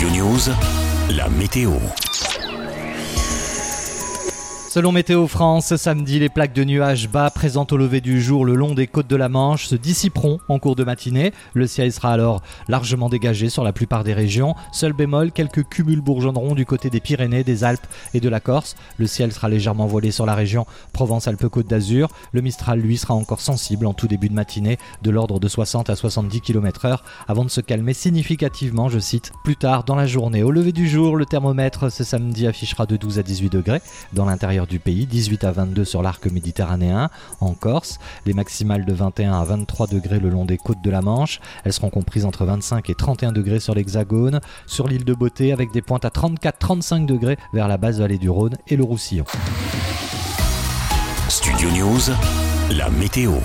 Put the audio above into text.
Studio News, la météo. Selon Météo France, samedi, les plaques de nuages bas présentes au lever du jour le long des côtes de la Manche se dissiperont en cours de matinée. Le ciel sera alors largement dégagé sur la plupart des régions. Seul bémol, quelques cumuls bourgeonneront du côté des Pyrénées, des Alpes et de la Corse. Le ciel sera légèrement voilé sur la région Provence-Alpes-Côte d'Azur. Le Mistral, lui, sera encore sensible en tout début de matinée, de l'ordre de 60 à 70 km/h, avant de se calmer significativement, je cite, plus tard dans la journée. Au lever du jour, le thermomètre ce samedi affichera de 12 à 18 degrés dans du pays, 18 à 22 sur l'arc méditerranéen, en Corse, les maximales de 21 à 23 degrés le long des côtes de la Manche, elles seront comprises entre 25 et 31 degrés sur l'Hexagone, sur l'île de Beauté avec des pointes à 34-35 degrés vers la basse vallée du Rhône et le Roussillon. Studio News, la météo.